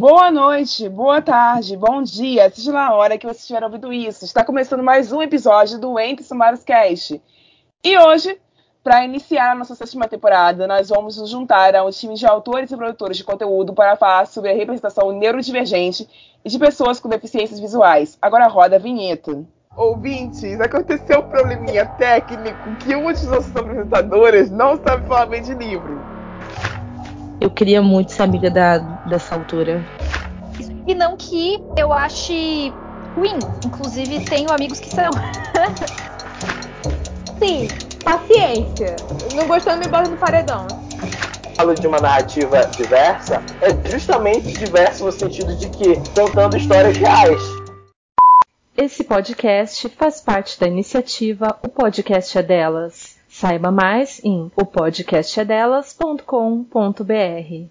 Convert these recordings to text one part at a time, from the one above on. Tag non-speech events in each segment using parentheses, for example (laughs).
Boa noite, boa tarde, bom dia, seja lá a hora que você estiver ouvindo isso. Está começando mais um episódio do Entre Sumários Cast. E hoje, para iniciar a nossa sétima temporada, nós vamos nos juntar a um time de autores e produtores de conteúdo para falar sobre a representação neurodivergente e de pessoas com deficiências visuais. Agora roda a vinheta. Ouvintes, aconteceu um probleminha técnico que uma de nossas apresentadoras não sabe falar bem de livro. Eu queria muito ser amiga da, dessa autora. E não que eu ache ruim. Inclusive, tenho amigos que são. (laughs) Sim, paciência. Não gostando, me bota no paredão. Falo de uma narrativa diversa, é justamente diverso no sentido de que contando histórias reais. Esse podcast faz parte da iniciativa O Podcast é Delas. Saiba mais em opodcastedelas.com.br.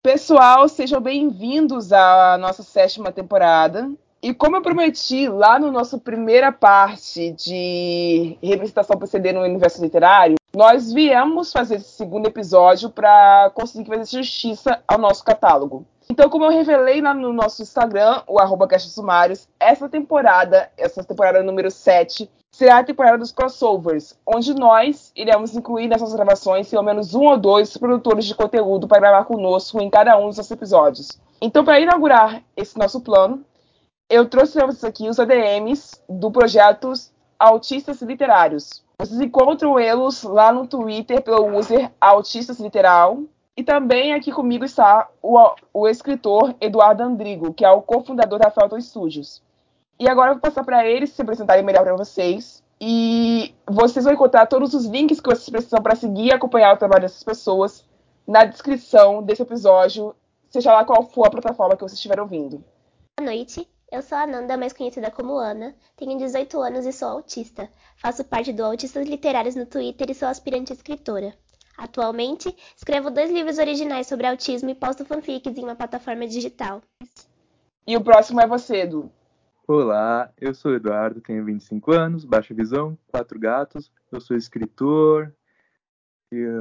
Pessoal, sejam bem-vindos à nossa sétima temporada. E como eu prometi lá no nosso primeira parte de representação PCD no universo literário, nós viemos fazer esse segundo episódio para conseguir fazer justiça ao nosso catálogo. Então, como eu revelei lá no nosso Instagram, o arroba Sumários, essa temporada, essa temporada número 7, será a temporada dos crossovers, onde nós iremos incluir nessas gravações pelo menos um ou dois produtores de conteúdo para gravar conosco em cada um dos episódios. Então, para inaugurar esse nosso plano, eu trouxe para vocês aqui os ADMs do projeto Autistas Literários. Vocês encontram eles lá no Twitter pelo user Autistas Literal, e também aqui comigo está o, o escritor Eduardo Andrigo, que é o cofundador da Felton Studios. E agora eu vou passar para eles se apresentarem melhor para vocês. E vocês vão encontrar todos os links que vocês precisam para seguir e acompanhar o trabalho dessas pessoas na descrição desse episódio, seja lá qual for a plataforma que vocês estiverem ouvindo. Boa noite, eu sou a Nanda, mais conhecida como Ana, tenho 18 anos e sou autista. Faço parte do Autistas Literários no Twitter e sou aspirante escritora. Atualmente, escrevo dois livros originais sobre autismo e posto fanfics em uma plataforma digital. E o próximo é você, Edu. Olá, eu sou Eduardo, tenho 25 anos, baixa visão, quatro gatos. Eu sou escritor,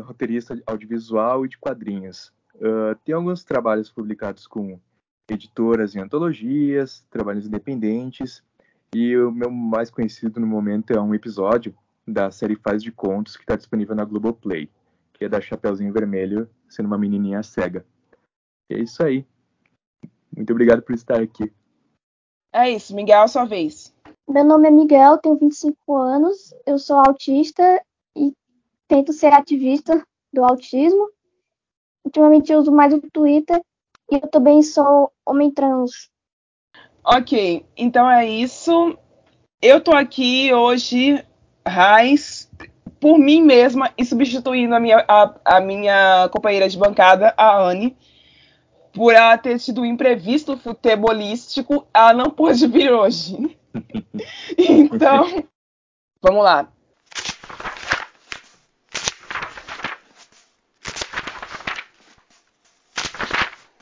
roteirista audiovisual e de quadrinhos. Uh, tenho alguns trabalhos publicados com editoras e antologias, trabalhos independentes. E o meu mais conhecido no momento é um episódio da série Faz de Contos que está disponível na Globoplay que é da Chapeuzinho Vermelho, sendo uma menininha cega. E é isso aí. Muito obrigado por estar aqui. É isso, Miguel, sua vez. Meu nome é Miguel, tenho 25 anos, eu sou autista e tento ser ativista do autismo. Ultimamente eu uso mais o Twitter e eu também sou homem trans. Ok, então é isso. Eu tô aqui hoje, Raiz, por mim mesma e substituindo a minha, a, a minha companheira de bancada, a Anne, por ela ter tido um imprevisto futebolístico, ela não pôde vir hoje. (laughs) então, vamos lá.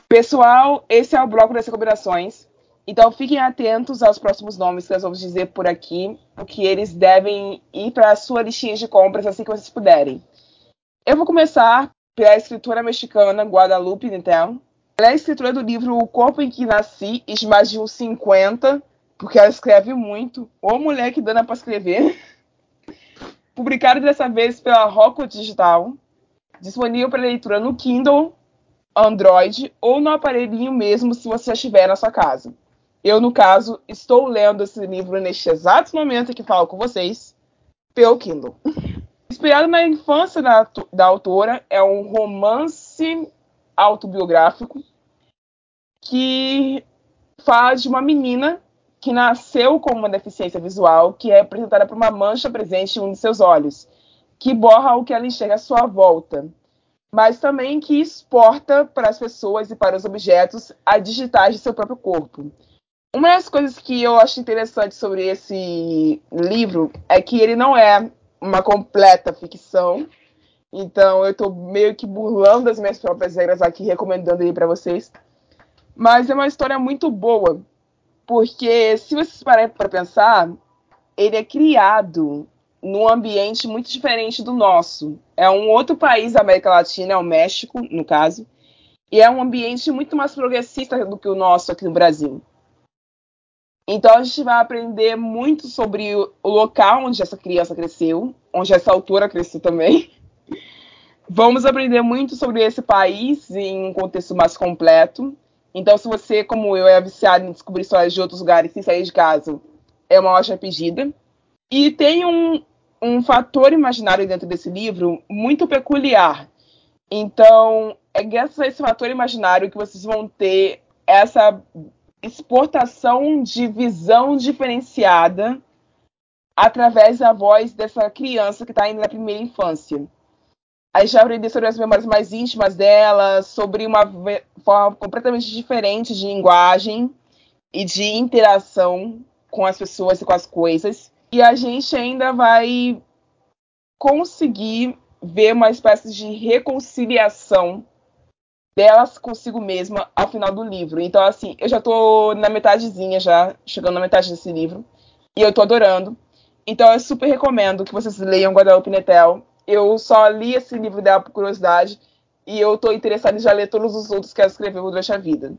Pessoal, esse é o bloco das recomendações. Então fiquem atentos aos próximos nomes que nós vamos dizer por aqui, porque eles devem ir para a sua listinha de compras assim que vocês puderem. Eu vou começar pela escritora mexicana Guadalupe Nettel. Ela é escritora do livro O Corpo em que Nasci, e uns 50, porque ela escreve muito. Ô mulher que dana para escrever. (laughs) Publicado dessa vez pela Rocco Digital. Disponível para leitura no Kindle, Android ou no aparelhinho mesmo se você estiver na sua casa. Eu, no caso, estou lendo esse livro neste exato momento que falo com vocês, pelo Kindle. Inspirado na infância da, da autora, é um romance autobiográfico que fala de uma menina que nasceu com uma deficiência visual, que é representada por uma mancha presente em um de seus olhos, que borra o que ela enxerga à sua volta, mas também que exporta para as pessoas e para os objetos a digitais de seu próprio corpo. Uma das coisas que eu acho interessante sobre esse livro é que ele não é uma completa ficção. Então eu estou meio que burlando as minhas próprias regras aqui, recomendando ele para vocês. Mas é uma história muito boa, porque se vocês pararem para pensar, ele é criado num ambiente muito diferente do nosso. É um outro país da América Latina, é o México, no caso, e é um ambiente muito mais progressista do que o nosso aqui no Brasil. Então a gente vai aprender muito sobre o local onde essa criança cresceu, onde essa autora cresceu também. (laughs) Vamos aprender muito sobre esse país em um contexto mais completo. Então, se você, como eu, é viciado em descobrir histórias de outros lugares sem sair de casa, é uma ótima pedida. E tem um, um fator imaginário dentro desse livro muito peculiar. Então, é graças a esse fator imaginário que vocês vão ter essa exportação de visão diferenciada através da voz dessa criança que está ainda na primeira infância. A gente vai aprender sobre as memórias mais íntimas dela, sobre uma forma completamente diferente de linguagem e de interação com as pessoas e com as coisas. E a gente ainda vai conseguir ver uma espécie de reconciliação delas consigo mesma ao final do livro. Então, assim, eu já tô na metadezinha já, chegando na metade desse livro, e eu tô adorando. Então, eu super recomendo que vocês leiam Guadalupe Netel. Eu só li esse livro dela por curiosidade, e eu tô interessada em já ler todos os outros que ela escreveu durante a vida.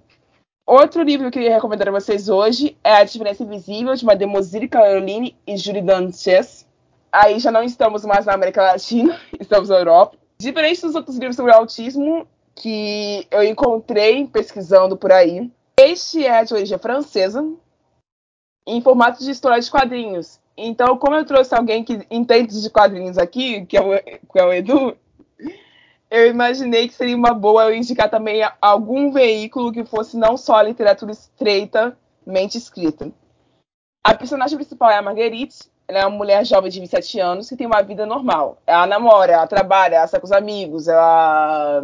Outro livro que eu queria recomendar a vocês hoje é A Diferença Invisível, de Mademoiselle Caroline e Julie Danches. Aí já não estamos mais na América Latina, (laughs) estamos na Europa. Diferente dos outros livros sobre autismo que eu encontrei pesquisando por aí, este é de origem francesa, em formato de história de quadrinhos. Então, como eu trouxe alguém que entende de quadrinhos aqui, que é o, que é o Edu, eu imaginei que seria uma boa eu indicar também algum veículo que fosse não só literatura estreitamente escrita. A personagem principal é a Marguerite, ela é uma mulher jovem de 27 anos que tem uma vida normal. Ela namora, ela trabalha, ela sai com os amigos, ela,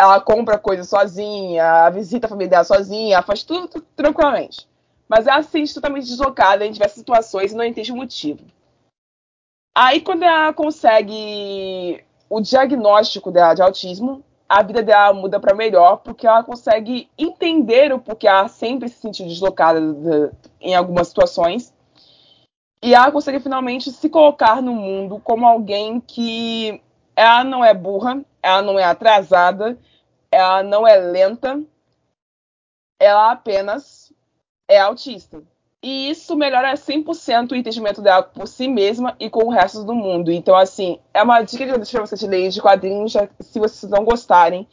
ela compra coisas sozinha, visita a família dela sozinha, faz tudo, tudo tranquilamente. Mas ela se sente totalmente deslocada em diversas situações e não entende o motivo. Aí, quando ela consegue o diagnóstico dela de autismo, a vida dela muda para melhor, porque ela consegue entender o porquê ela sempre se sentiu deslocada de, em algumas situações. E ela consegue finalmente se colocar no mundo como alguém que ela não é burra, ela não é atrasada, ela não é lenta, ela apenas é autista. E isso melhora 100% o entendimento dela por si mesma e com o resto do mundo. Então, assim, é uma dica que eu deixo pra vocês lerem de quadrinhos, se vocês não gostarem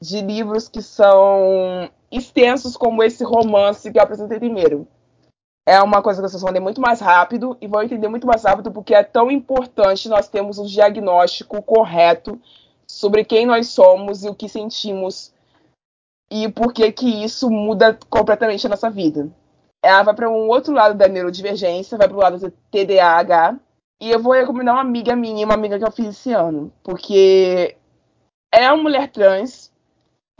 de livros que são extensos como esse romance que eu apresentei primeiro. É uma coisa que vocês vão ler muito mais rápido e vão entender muito mais rápido porque é tão importante nós termos um diagnóstico correto sobre quem nós somos e o que sentimos e por que que isso muda completamente a nossa vida ela vai para um outro lado da neurodivergência, vai para o lado do TDAH. E eu vou recomendar uma amiga minha, uma amiga que eu fiz esse ano, porque é uma mulher trans.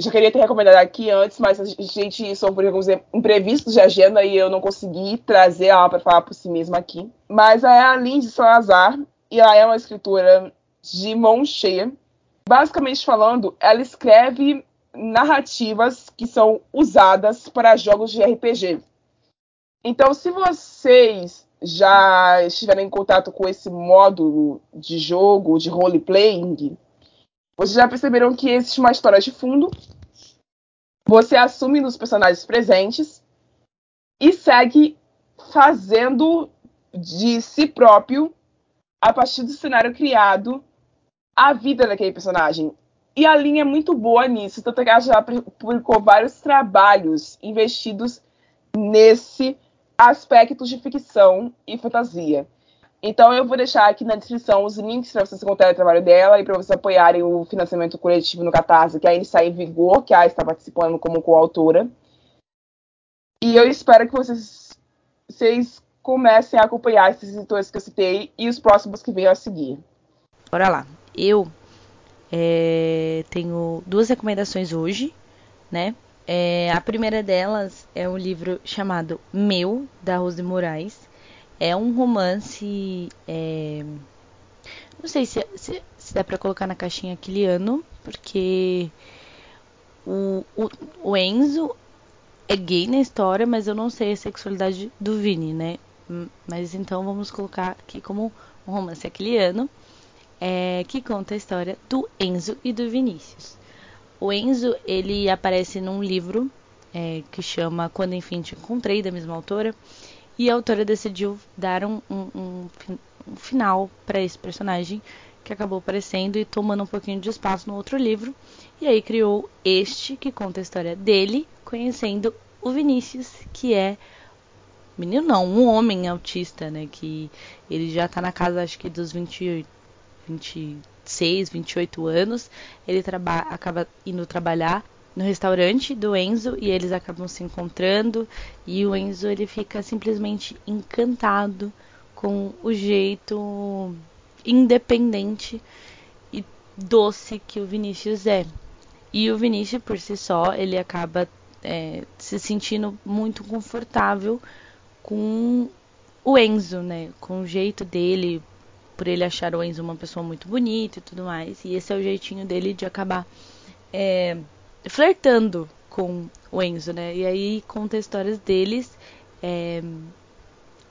Já queria ter recomendado aqui antes, mas a gente sofreu alguns imprevistos de agenda e eu não consegui trazer ela para falar por si mesma aqui. Mas é a Lindsay Salazar, e ela é uma escritora de mão cheia. Basicamente falando, ela escreve narrativas que são usadas para jogos de RPG. Então, se vocês já estiverem em contato com esse modo de jogo, de role-playing, vocês já perceberam que existe uma história de fundo. Você assume nos personagens presentes e segue fazendo de si próprio, a partir do cenário criado, a vida daquele personagem. E a linha é muito boa nisso, tanto que ela já publicou vários trabalhos investidos nesse aspectos de ficção e fantasia. Então eu vou deixar aqui na descrição os links para vocês encontrarem o trabalho dela e para vocês apoiarem o financiamento coletivo no Catarse, que ainda está em vigor, que a está participando como coautora. E eu espero que vocês, vocês comecem a acompanhar esses editores que eu citei e os próximos que venham a seguir. Bora lá. Eu é, tenho duas recomendações hoje, né? É, a primeira delas é um livro chamado Meu, da Rose Moraes. É um romance. É... Não sei se, se, se dá para colocar na caixinha aquiliano, porque o, o, o, Enzo é gay na história, mas eu não sei a sexualidade do Vini, né? mas então vamos colocar aqui como um romance aquiliano, é, que conta a história do Enzo e do Vinícius. O Enzo, ele aparece num livro é, que chama Quando Enfim Te Encontrei, da mesma autora, e a autora decidiu dar um, um, um, um final para esse personagem que acabou aparecendo e tomando um pouquinho de espaço no outro livro. E aí criou este que conta a história dele, conhecendo o Vinícius, que é menino não, um homem autista, né, que ele já tá na casa acho que dos 28, 26, 28 anos. Ele acaba indo trabalhar no restaurante do Enzo e eles acabam se encontrando e o Enzo ele fica simplesmente encantado com o jeito independente e doce que o Vinícius é. E o Vinícius, por si só, ele acaba é, se sentindo muito confortável com o Enzo, né? Com o jeito dele, por ele achar o Enzo uma pessoa muito bonita e tudo mais. E esse é o jeitinho dele de acabar é, flertando com o Enzo, né? E aí conta histórias deles. É,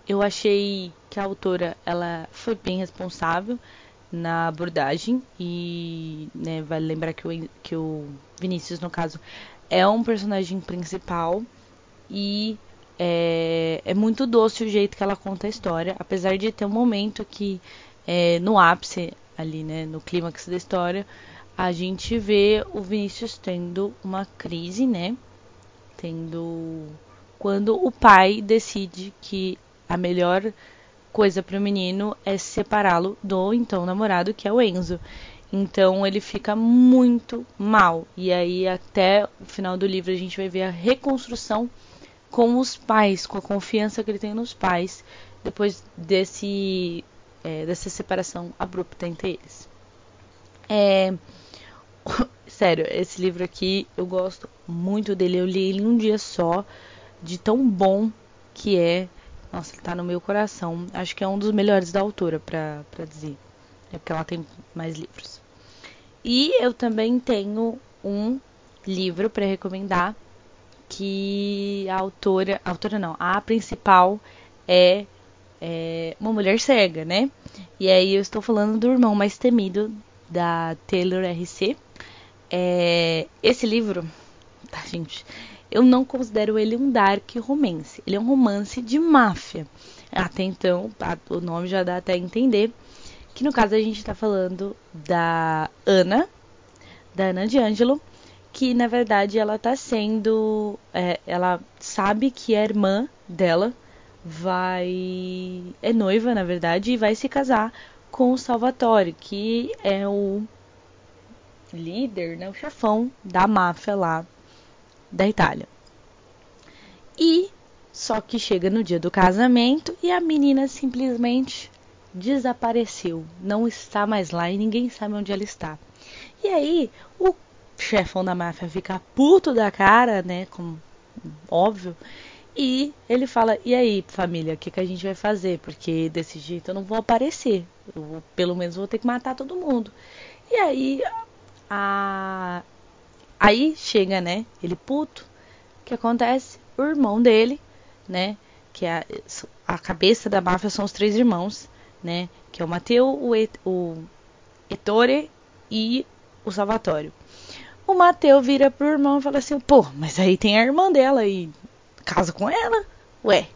eu achei que a autora ela foi bem responsável na abordagem e né, vale lembrar que o, que o Vinícius no caso é um personagem principal e é, é, muito doce o jeito que ela conta a história, apesar de ter um momento que é, no ápice ali, né, no clímax da história, a gente vê o Vinícius tendo uma crise, né, tendo quando o pai decide que a melhor coisa para o menino é separá-lo do então namorado, que é o Enzo. Então ele fica muito mal. E aí até o final do livro a gente vai ver a reconstrução com os pais, com a confiança que ele tem nos pais depois desse é, dessa separação abrupta entre eles. É, (laughs) sério, esse livro aqui eu gosto muito dele. Eu li ele um dia só, de tão bom que é. Nossa, ele tá no meu coração. Acho que é um dos melhores da autora, pra, pra dizer. É porque ela tem mais livros. E eu também tenho um livro para recomendar que a autora, a autora não, a principal é, é, uma mulher cega, né? E aí eu estou falando do irmão mais temido da Taylor RC. É, esse livro, (laughs) tá, gente? eu não considero ele um dark romance. Ele é um romance de máfia. Até então, o nome já dá até entender que no caso a gente está falando da Ana, da Ana de Angelo, que na verdade ela está sendo, é, ela sabe que a irmã dela vai é noiva na verdade e vai se casar com o Salvatore, que é o líder, né, o chefão da máfia lá da Itália. E só que chega no dia do casamento e a menina simplesmente desapareceu, não está mais lá e ninguém sabe onde ela está. E aí o chefão da máfia fica puto da cara, né, como óbvio, e ele fala: "E aí, família, o que, que a gente vai fazer? Porque desse jeito eu não vou aparecer. Eu pelo menos vou ter que matar todo mundo". E aí a Aí chega, né? Ele puto. O que acontece? O irmão dele, né? Que é a, a cabeça da máfia são os três irmãos, né? Que é o Mateu, o, Et, o Ettore e o Salvatore. O Mateu vira pro irmão e fala assim: pô, mas aí tem a irmã dela e casa com ela? Ué.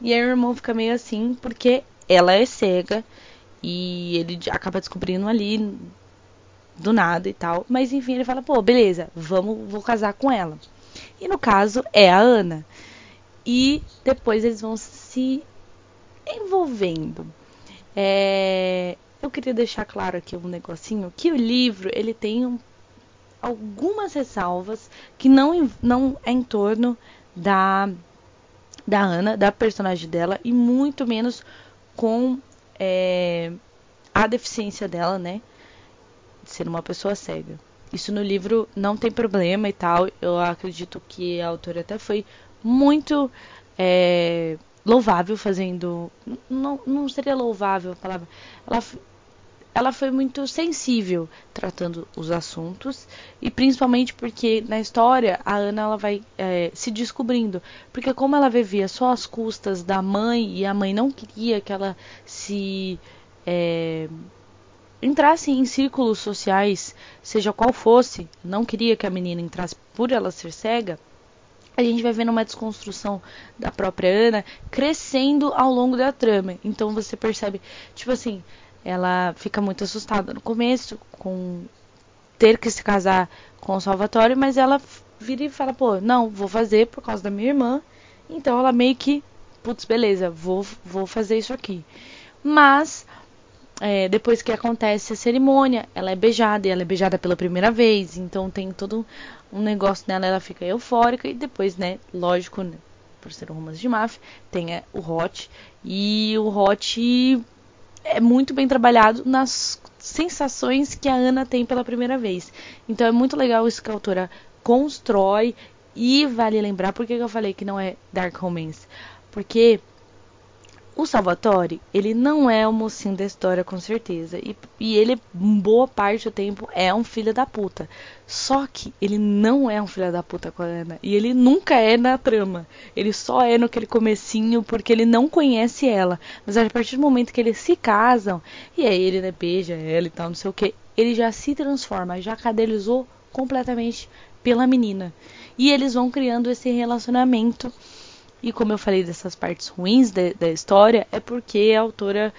E aí o irmão fica meio assim porque ela é cega e ele acaba descobrindo ali do nada e tal. Mas enfim, ele fala, pô, beleza, vamos, vou casar com ela. E no caso é a Ana. E depois eles vão se envolvendo. É, eu queria deixar claro aqui um negocinho que o livro ele tem um, algumas ressalvas que não, não é em torno da da Ana, da personagem dela e muito menos com é, a deficiência dela, né? ser uma pessoa cega. Isso no livro não tem problema e tal. Eu acredito que a autora até foi muito é, louvável fazendo. Não, não seria louvável a palavra. Ela ela foi muito sensível tratando os assuntos e principalmente porque na história a Ana ela vai é, se descobrindo porque como ela vivia só às custas da mãe e a mãe não queria que ela se é, entrasse em círculos sociais seja qual fosse não queria que a menina entrasse por ela ser cega a gente vai vendo uma desconstrução da própria Ana crescendo ao longo da trama. Então você percebe, tipo assim, ela fica muito assustada no começo com ter que se casar com o Salvatore, mas ela vira e fala, pô, não, vou fazer por causa da minha irmã. Então ela meio que, putz, beleza, vou, vou fazer isso aqui. Mas é, depois que acontece a cerimônia, ela é beijada e ela é beijada pela primeira vez, então tem todo um negócio nela, ela fica eufórica e depois, né, lógico, né, por ser um romance de máfia, tem é, o hot e o hot é muito bem trabalhado nas sensações que a Ana tem pela primeira vez. Então é muito legal isso que a autora constrói e vale lembrar por que eu falei que não é dark romance, porque o Salvatore, ele não é o mocinho da história, com certeza. E, e ele, boa parte do tempo, é um filho da puta. Só que ele não é um filho da puta com a Ana. E ele nunca é na trama. Ele só é no aquele comecinho porque ele não conhece ela. Mas a partir do momento que eles se casam, e aí ele né, beija ela e tal, não sei o que, ele já se transforma, já cadelizou completamente pela menina. E eles vão criando esse relacionamento e como eu falei dessas partes ruins de, da história, é porque a autora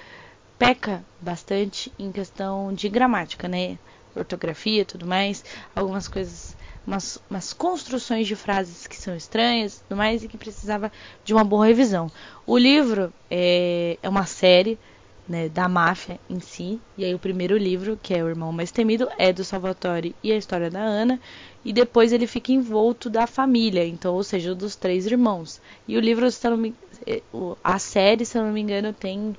peca bastante em questão de gramática, né? Ortografia e tudo mais. Algumas coisas, umas, umas construções de frases que são estranhas e tudo mais, e que precisava de uma boa revisão. O livro é, é uma série né, da máfia em si. E aí o primeiro livro, que é O Irmão Mais Temido, é do Salvatore e a história da Ana. E depois ele fica envolto da família, então, ou seja, dos três irmãos. E o livro, se não me, eh, a série, se eu não me engano, tem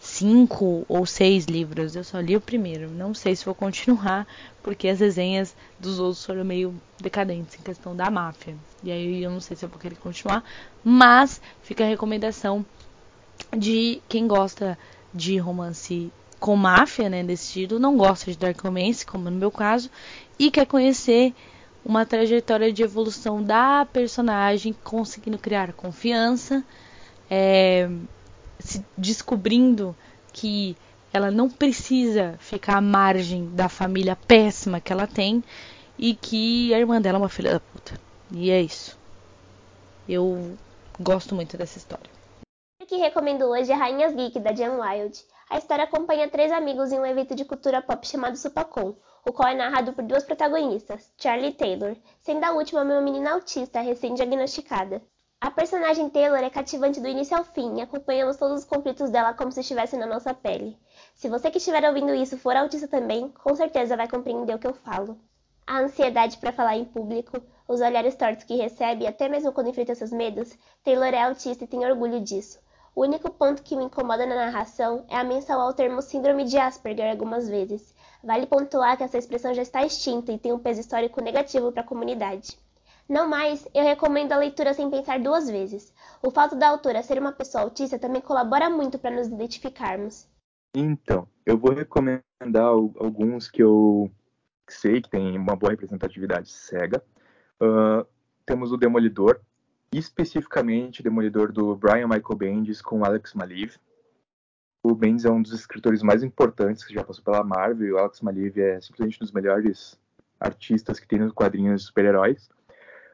cinco ou seis livros. Eu só li o primeiro. Não sei se vou continuar, porque as resenhas dos outros foram meio decadentes em questão da máfia. E aí eu não sei se eu vou querer continuar. Mas fica a recomendação de quem gosta de romance com máfia, né, desse estilo, não gosta de Dark Romance, como no meu caso, e quer conhecer uma trajetória de evolução da personagem, conseguindo criar confiança, é, se descobrindo que ela não precisa ficar à margem da família péssima que ela tem e que a irmã dela é uma filha da puta. E é isso. Eu gosto muito dessa história. Que recomendo hoje é Rainhas Geek, da Jan Wild. A história acompanha três amigos em um evento de cultura pop chamado Supacon, o qual é narrado por duas protagonistas, Charlie Taylor, sendo a última uma menina autista recém-diagnosticada. A personagem Taylor é cativante do início ao fim e acompanhamos todos os conflitos dela como se estivesse na nossa pele. Se você que estiver ouvindo isso for autista também, com certeza vai compreender o que eu falo. A ansiedade para falar em público, os olhares tortos que recebe, até mesmo quando enfrenta seus medos, Taylor é autista e tem orgulho disso. O único ponto que me incomoda na narração é a menção ao termo síndrome de Asperger algumas vezes. Vale pontuar que essa expressão já está extinta e tem um peso histórico negativo para a comunidade. Não mais, eu recomendo a leitura sem pensar duas vezes. O fato da autora ser uma pessoa autista também colabora muito para nos identificarmos. Então, eu vou recomendar alguns que eu sei que tem uma boa representatividade cega. Uh, temos o Demolidor, especificamente Demolidor do Brian Michael Bendis com Alex Maliv. O Bendis é um dos escritores mais importantes que já passou pela Marvel e o Alex Maliv é simplesmente um dos melhores artistas que tem nos quadrinhos de super-heróis.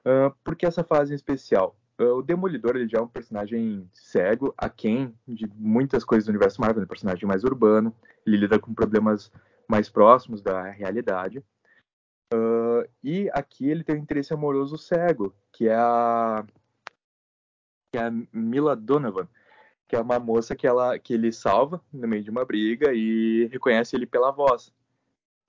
Uh, por que essa fase em especial? Uh, o Demolidor ele já é um personagem cego, aquém de muitas coisas do universo Marvel, é um personagem mais urbano, ele lida com problemas mais próximos da realidade. Uh, e aqui ele tem um interesse amoroso cego, que é a que é a Mila Donovan, que é uma moça que, ela, que ele salva no meio de uma briga e reconhece ele pela voz.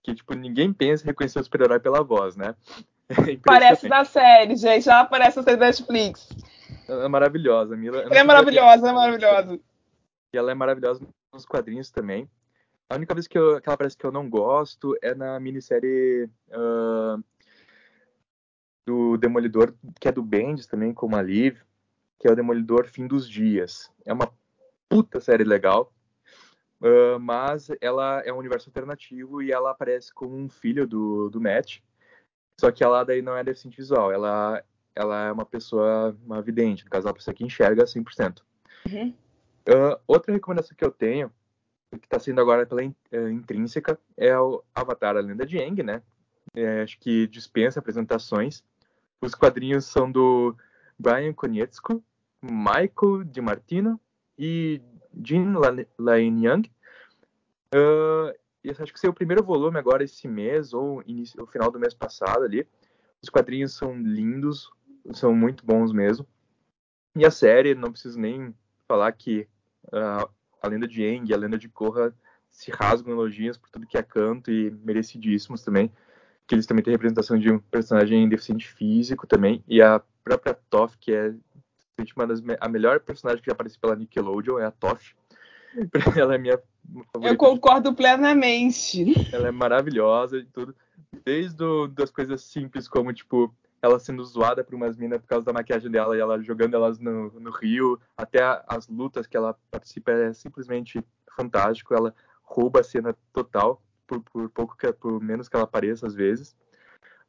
Que, tipo, ninguém pensa em reconhecer o super-herói pela voz, né? (laughs) É Parece da série, gente. Já aparece na série da Netflix. Ela é maravilhosa. Mila, ela é maravilhosa, é maravilhosa. E ela é maravilhosa nos quadrinhos também. A única vez que, eu, que ela parece que eu não gosto é na minissérie uh, do Demolidor, que é do Bendis também, com a Liv que é o Demolidor Fim dos Dias. É uma puta série legal. Uh, mas ela é um universo alternativo e ela aparece como um filho do, do Matt. Só que ela daí não é deficiente visual, ela, ela é uma pessoa, uma vidente, no caso, é uma pessoa que enxerga 100%. Uhum. Uh, outra recomendação que eu tenho, que está sendo agora pela uh, Intrínseca, é o Avatar, a Lenda de Aang, né? É, acho que dispensa apresentações. Os quadrinhos são do Brian Konietzko, Michael Di Martino e Jean Lane Young. Uh, esse acho que esse é o primeiro volume agora esse mês, ou início, final do mês passado ali. Os quadrinhos são lindos, são muito bons mesmo. E a série, não preciso nem falar que uh, a lenda de Aang e a lenda de Korra se rasgam elogios por tudo que é canto e merecidíssimos também. Que eles também têm representação de um personagem deficiente físico também. E a própria Toph, que é uma das, a melhor personagem que já apareceu pela Nickelodeon, é a Toph. (laughs) Ela é minha favorita. Eu concordo plenamente. Ela é maravilhosa e tudo. Desde o, das coisas simples, como, tipo, ela sendo zoada por umas minas por causa da maquiagem dela e ela jogando elas no, no rio, até a, as lutas que ela participa é simplesmente fantástico. Ela rouba a cena total, por, por pouco que, por menos que ela apareça às vezes.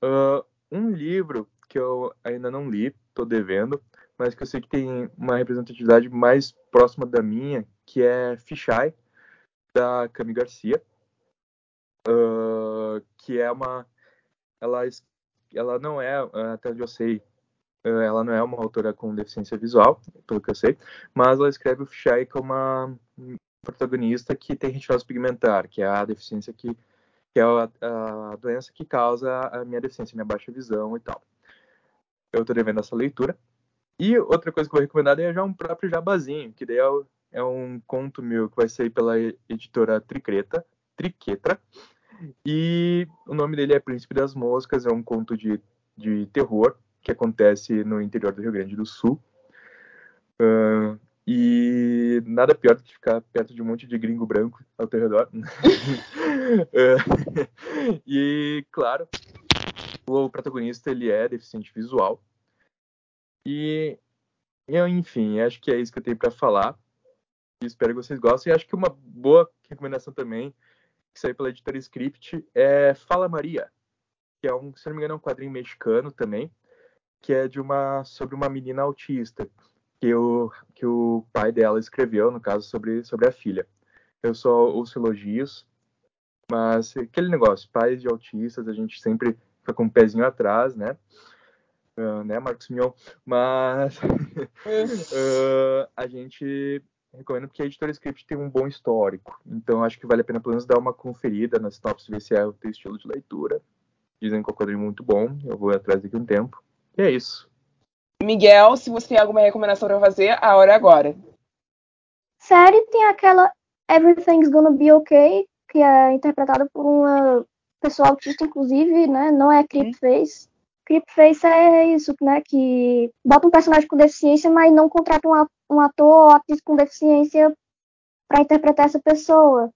Uh, um livro que eu ainda não li, tô devendo, mas que eu sei que tem uma representatividade mais próxima da minha, que é Fisheye, da Cami Garcia, uh, que é uma... Ela, ela não é, até onde eu sei, ela não é uma autora com deficiência visual, pelo que eu sei, mas ela escreve o Fisheye como uma protagonista que tem retinose pigmentar, que é a deficiência que, que é a, a doença que causa a minha deficiência, minha baixa visão e tal. Eu estou devendo essa leitura. E outra coisa que eu vou recomendar é já um próprio jabazinho, que daí é, é um conto meu que vai sair pela editora Tricreta, Triquetra. E o nome dele é Príncipe das Moscas, é um conto de, de terror que acontece no interior do Rio Grande do Sul. Uh, e nada pior do que ficar perto de um monte de gringo branco ao teu redor. (laughs) (laughs) e, claro, o protagonista ele é deficiente visual. E, eu, enfim, acho que é isso que eu tenho para falar. Espero que vocês gostem. E acho que uma boa recomendação também, que saiu pela editora Script, é Fala Maria, que é um, se não me engano, é um quadrinho mexicano também, que é de uma sobre uma menina autista que o, que o pai dela escreveu, no caso, sobre, sobre a filha. Eu só ouço elogios, mas aquele negócio, pais de autistas, a gente sempre fica com um pezinho atrás, né? Uh, né, Marcos Mion? Mas uh, (laughs) a gente recomenda porque a editora Script tem um bom histórico. Então acho que vale a pena pelo menos dar uma conferida nas tops, ver se é o teu estilo de leitura. Dizem que é um quadrinho muito bom, eu vou atrás daqui um tempo. E é isso. Miguel, se você tem alguma recomendação para fazer, a hora é agora. Série tem aquela Everything's Gonna Be Okay, que é interpretada por uma pessoa autista, inclusive, né? Não é Creepface. Creepface é isso, né? Que bota um personagem com deficiência, mas não contrata um ator ou atriz com deficiência para interpretar essa pessoa.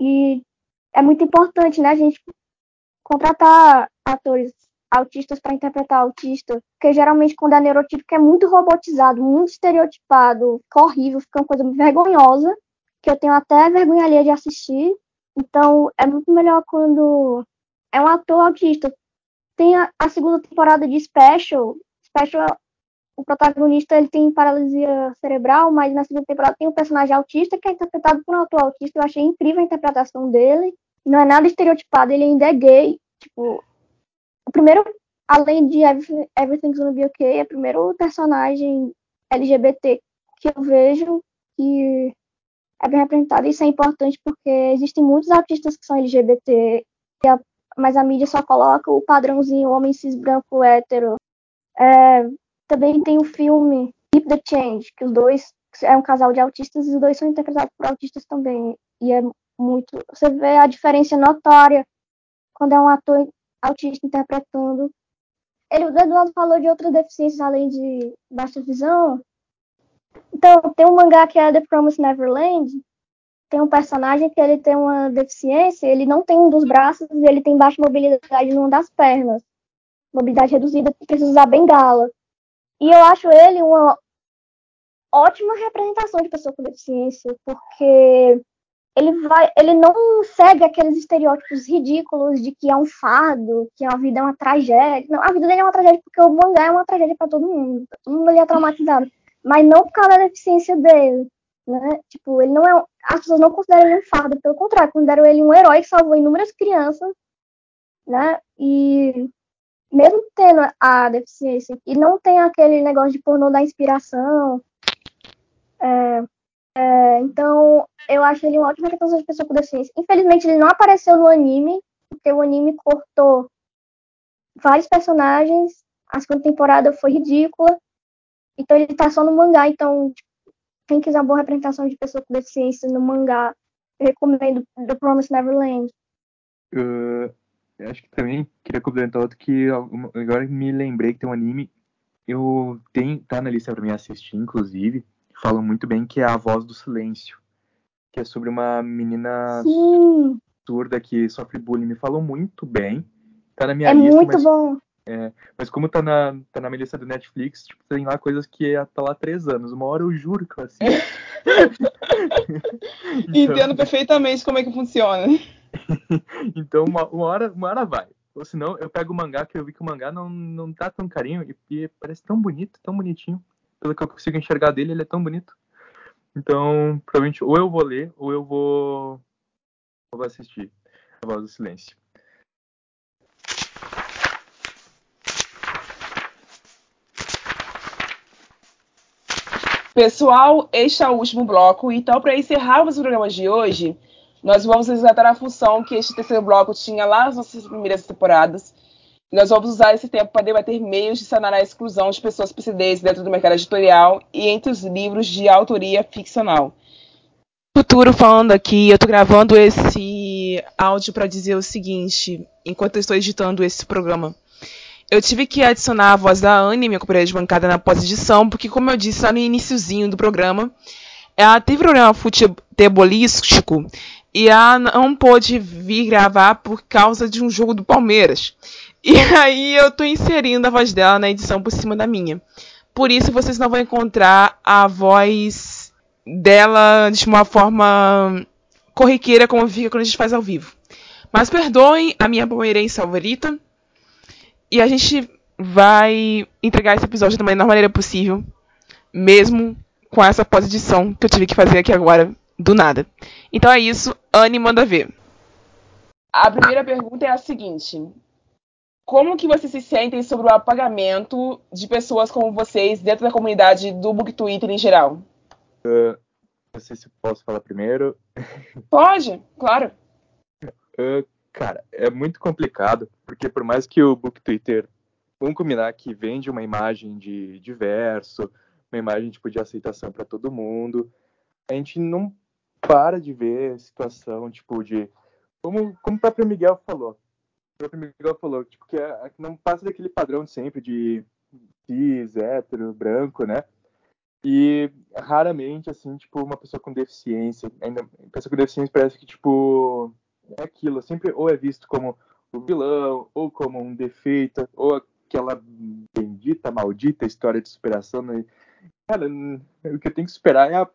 E é muito importante, né? A gente contratar atores autistas para interpretar autista, porque geralmente quando é neurotípico é muito robotizado, muito estereotipado, fica horrível, fica uma coisa vergonhosa, que eu tenho até vergonha ali de assistir. Então é muito melhor quando é um ator autista, tem a, a, segunda temporada de Special. Special, o protagonista ele tem paralisia cerebral, mas na segunda temporada tem um personagem autista que é interpretado por um ator autista. Eu achei incrível a interpretação dele. Não é nada estereotipado, ele ainda é gay. Tipo, o primeiro, além de Everything's Gonna Be Okay, é o primeiro personagem LGBT que eu vejo que é bem representado. Isso é importante porque existem muitos autistas que são LGBT e a mas a mídia só coloca o padrãozinho homem cis branco hétero. É, também tem o filme Keep the Change, que os dois é um casal de autistas e os dois são interpretados por autistas também. E é muito. Você vê a diferença notória quando é um ator autista interpretando. Ele, o Eduardo falou de outras deficiências além de baixa visão. Então, tem um mangá que é The Promised Neverland, tem um personagem que ele tem uma deficiência, ele não tem um dos braços e ele tem baixa mobilidade numa das pernas. Mobilidade reduzida, precisa usar bengala. E eu acho ele uma ótima representação de pessoa com deficiência, porque ele vai, ele não segue aqueles estereótipos ridículos de que é um fardo, que a vida é uma tragédia. Não, a vida dele é uma tragédia porque o mangá é uma tragédia para todo mundo. Todo mundo ali é traumatizado, mas não por causa da deficiência dele, né? Tipo, ele não é, as pessoas não consideram ele um fardo, pelo contrário, consideram ele um herói que salvou inúmeras crianças, né? E mesmo tendo a deficiência e não tem aquele negócio de pornô da inspiração, é, é, então, eu acho ele uma ótima representação de pessoa com deficiência. Infelizmente, ele não apareceu no anime, porque o anime cortou vários personagens. A segunda temporada foi ridícula. Então, ele tá só no mangá. Então, quem quiser uma boa representação de pessoa com deficiência no mangá, eu recomendo The Promised Neverland. Uh, acho que também queria complementar outro que agora me lembrei que tem um anime. Eu tenho, tá na lista pra mim assistir, inclusive falam muito bem, que é A Voz do Silêncio, que é sobre uma menina Sim. surda que sofre bullying. Me falam muito bem. Tá na minha é lista, muito mas, bom. É, mas como tá na, tá na minha lista do Netflix, tipo, tem lá coisas que tá lá há três anos. Uma hora eu juro que eu assisto. (laughs) Então- Entendo perfeitamente como é que funciona. (laughs) então uma, uma hora, uma hora vai. Ou senão eu pego o mangá, que eu vi que o mangá não, não tá tão carinho e, e parece tão bonito, tão bonitinho pelo que eu consigo enxergar dele, ele é tão bonito. Então, provavelmente, ou eu vou ler, ou eu vou, eu vou assistir A Voz do Silêncio. Pessoal, este é o último bloco. Então, para encerrarmos o programa de hoje, nós vamos resgatar a função que este terceiro bloco tinha lá nas nossas primeiras temporadas. Nós vamos usar esse tempo para debater meios de sanar a exclusão de pessoas PCDs dentro do mercado editorial e entre os livros de autoria ficcional. Futuro falando aqui, eu estou gravando esse áudio para dizer o seguinte, enquanto eu estou editando esse programa. Eu tive que adicionar a voz da Anne, minha companheira de bancada, na pós-edição, porque, como eu disse lá no iníciozinho do programa, ela teve problema futebolístico e ela não pôde vir gravar por causa de um jogo do Palmeiras. E (laughs) aí eu tô inserindo a voz dela na edição por cima da minha. Por isso vocês não vão encontrar a voz dela de uma forma corriqueira como fica quando a gente faz ao vivo. Mas perdoem a minha palmeirense favorita. E a gente vai entregar esse episódio da melhor maneira possível. Mesmo com essa pós-edição que eu tive que fazer aqui agora, do nada. Então é isso, Anne manda ver. A primeira pergunta é a seguinte: como que vocês se sentem sobre o apagamento de pessoas como vocês dentro da comunidade do Book Twitter em geral? Uh, não sei se posso falar primeiro. Pode, claro. Uh, cara, é muito complicado, porque por mais que o Book Twitter, vamos combinar que vende uma imagem de diverso, uma imagem tipo, de aceitação para todo mundo, a gente não para de ver a situação, tipo, de. Como, como o próprio Miguel falou, o próprio Miguel falou, tipo, que é, não passa daquele padrão sempre de cis, hétero, branco, né? E raramente, assim, tipo, uma pessoa com deficiência, ainda pessoa com deficiência parece que, tipo, é aquilo, sempre ou é visto como o vilão, ou como um defeito, ou aquela bendita, maldita história de superação. Né? Cara, o que eu tenho que esperar é a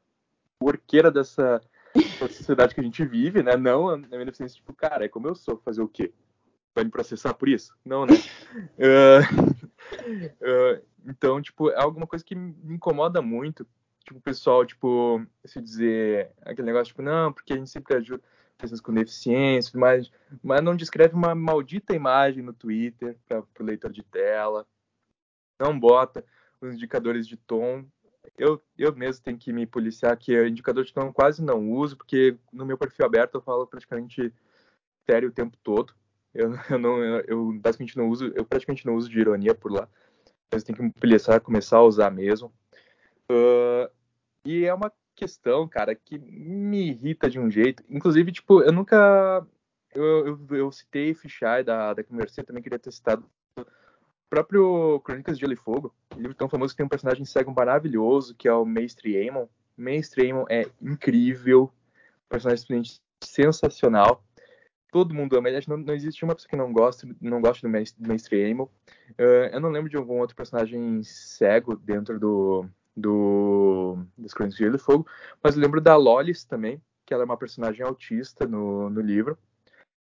porqueira dessa, dessa sociedade que a gente vive, né? Não a minha deficiência, tipo, cara, é como eu sou, fazer o quê? vai me processar por isso? Não, né? uh, (laughs) uh, então, tipo, é alguma coisa que me incomoda muito. Tipo, o pessoal, tipo, se dizer aquele negócio, tipo, não, porque a gente sempre ajuda pessoas com deficiência, mas, mas não descreve uma maldita imagem no Twitter para o leitor de tela. Não bota os indicadores de tom. Eu, eu mesmo tenho que me policiar que o indicador de tom quase não uso, porque no meu perfil aberto eu falo praticamente sério o tempo todo. Eu, (laughs) eu não, eu, eu, basicamente não uso, eu praticamente não uso de ironia por lá. Mas tem que me policiar, começar a usar mesmo. Uh, e é uma questão, cara, que me irrita de um jeito. Inclusive, tipo, eu nunca. Eu, eu, eu citei Fichai da, da Mercê, também queria ter citado o próprio Crônicas de Gelo e Fogo, um livro tão famoso que tem um personagem cego maravilhoso, que é o Mestre Aemon. Mestre Aemon é incrível, personagem simplesmente sensacional todo mundo ama. Aliás, não, não existe uma pessoa que não goste, não goste do, do mainstream. Uh, eu não lembro de algum outro personagem cego dentro do, do das Crônicas de Gelo e Fogo, mas lembro da Lolis também, que ela é uma personagem autista no, no livro,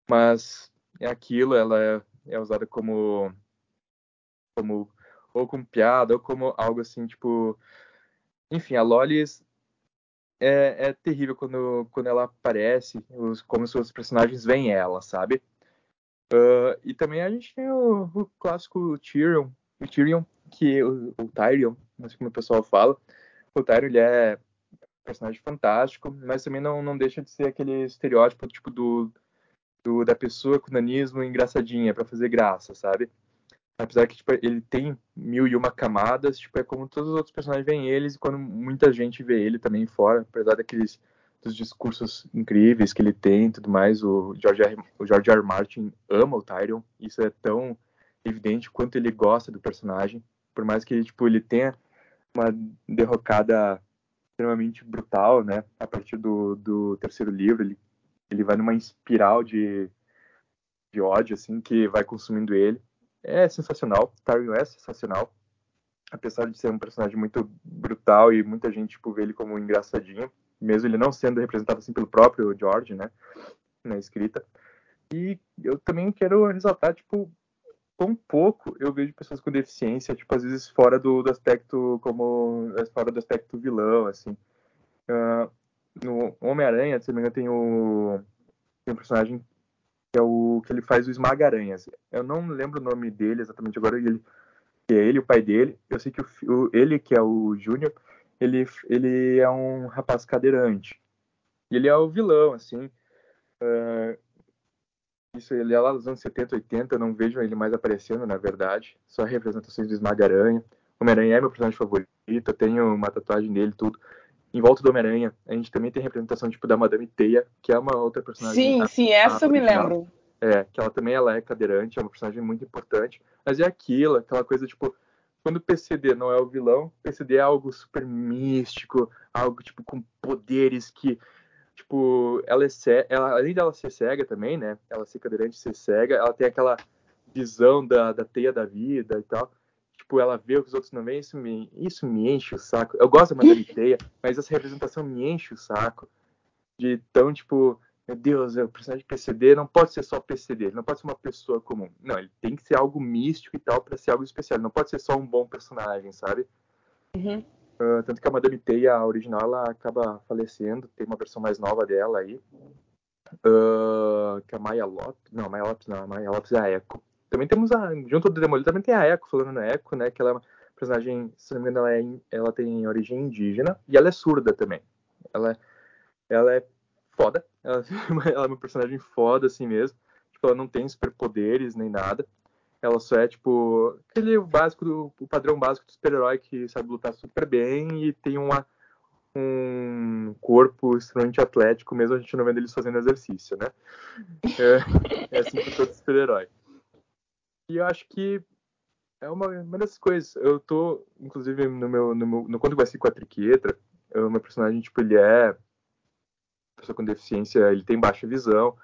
mas é aquilo, ela é, é usada como como ou como piada ou como algo assim tipo enfim a Lolis é, é terrível quando quando ela aparece os, como os personagens veem ela sabe? Uh, e também a gente tem o, o clássico Tyrion o Tyrion que o, o Tyrion não sei como o pessoal fala o Tyrion ele é um personagem fantástico mas também não não deixa de ser aquele estereótipo tipo do, do da pessoa com nanismo engraçadinha para fazer graça sabe? Apesar que tipo, ele tem mil e uma camadas, tipo, é como todos os outros personagens veem eles, e quando muita gente vê ele também fora, apesar daqueles dos discursos incríveis que ele tem e tudo mais, o George, R, o George R. Martin ama o Tyrion, isso é tão evidente quanto ele gosta do personagem, por mais que tipo, ele tenha uma derrocada extremamente brutal, né, a partir do, do terceiro livro, ele, ele vai numa espiral de, de ódio, assim, que vai consumindo ele, é sensacional. Tyrion é sensacional. Apesar de ser um personagem muito brutal e muita gente tipo, vê ele como engraçadinho, mesmo ele não sendo representado assim pelo próprio George, né, na escrita. E eu também quero ressaltar, tipo, quão pouco eu vejo pessoas com deficiência, tipo, às vezes fora do, do aspecto como fora do aspecto vilão, assim. Uh, no Homem-Aranha, se não me engano, tem o tem um personagem que é o que ele faz o Esmaga-Aranhas. Eu não lembro o nome dele exatamente agora, ele, que é ele o pai dele. Eu sei que o, o ele, que é o Júnior, ele, ele é um rapaz cadeirante. Ele é o vilão, assim. Uh, isso ele é lá nos anos 70, 80, eu não vejo ele mais aparecendo, na verdade. Só representações do Esmaga-Aranha. Homem-Aranha é meu personagem favorito, eu tenho uma tatuagem dele tudo em volta do Homem-Aranha, a gente também tem representação tipo da Madame Teia, que é uma outra personagem. Sim, sim, essa eu me lembro. É, que ela também ela é cadeirante, é uma personagem muito importante. Mas é aquilo, aquela coisa tipo, quando o PCD não é o vilão, o PCD é algo super místico, algo tipo com poderes que tipo, ela é cega, ela, além dela ser cega também, né? Ela ser cadeirante, ser cega, ela tem aquela visão da, da teia da vida e tal tipo, ela vê o que os outros não veem, isso me, isso me enche o saco. Eu gosto da Madame Teia, mas essa representação me enche o saco. De tão, tipo, meu Deus, o personagem PCD não pode ser só PCD, não pode ser uma pessoa comum. Não, ele tem que ser algo místico e tal para ser algo especial. Não pode ser só um bom personagem, sabe? Uhum. Uh, tanto que a Madame Teia, a original, ela acaba falecendo. Tem uma versão mais nova dela aí. Uh, que é a Maya Lopes. Não, Maya Lopes não, a Maya Lopes é a Echo. Também temos a. Junto do Demolidor também tem a Echo, falando na Echo, né? Que ela é uma personagem, se não me engano, ela, é, ela tem origem indígena e ela é surda também. Ela, ela é foda. Ela, (laughs) ela é uma personagem foda assim mesmo. Tipo, ela não tem superpoderes nem nada. Ela só é, tipo, aquele básico do, o padrão básico do super-herói que sabe lutar super bem e tem uma, um corpo extremamente atlético, mesmo a gente não vendo eles fazendo exercício, né? É, é assim que todo super-herói. E eu acho que é uma, uma dessas coisas. Eu tô, inclusive, no meu, no, meu, no Quando Vai Ser com a Triquetra, o meu personagem, tipo, ele é pessoa com deficiência, ele tem baixa visão.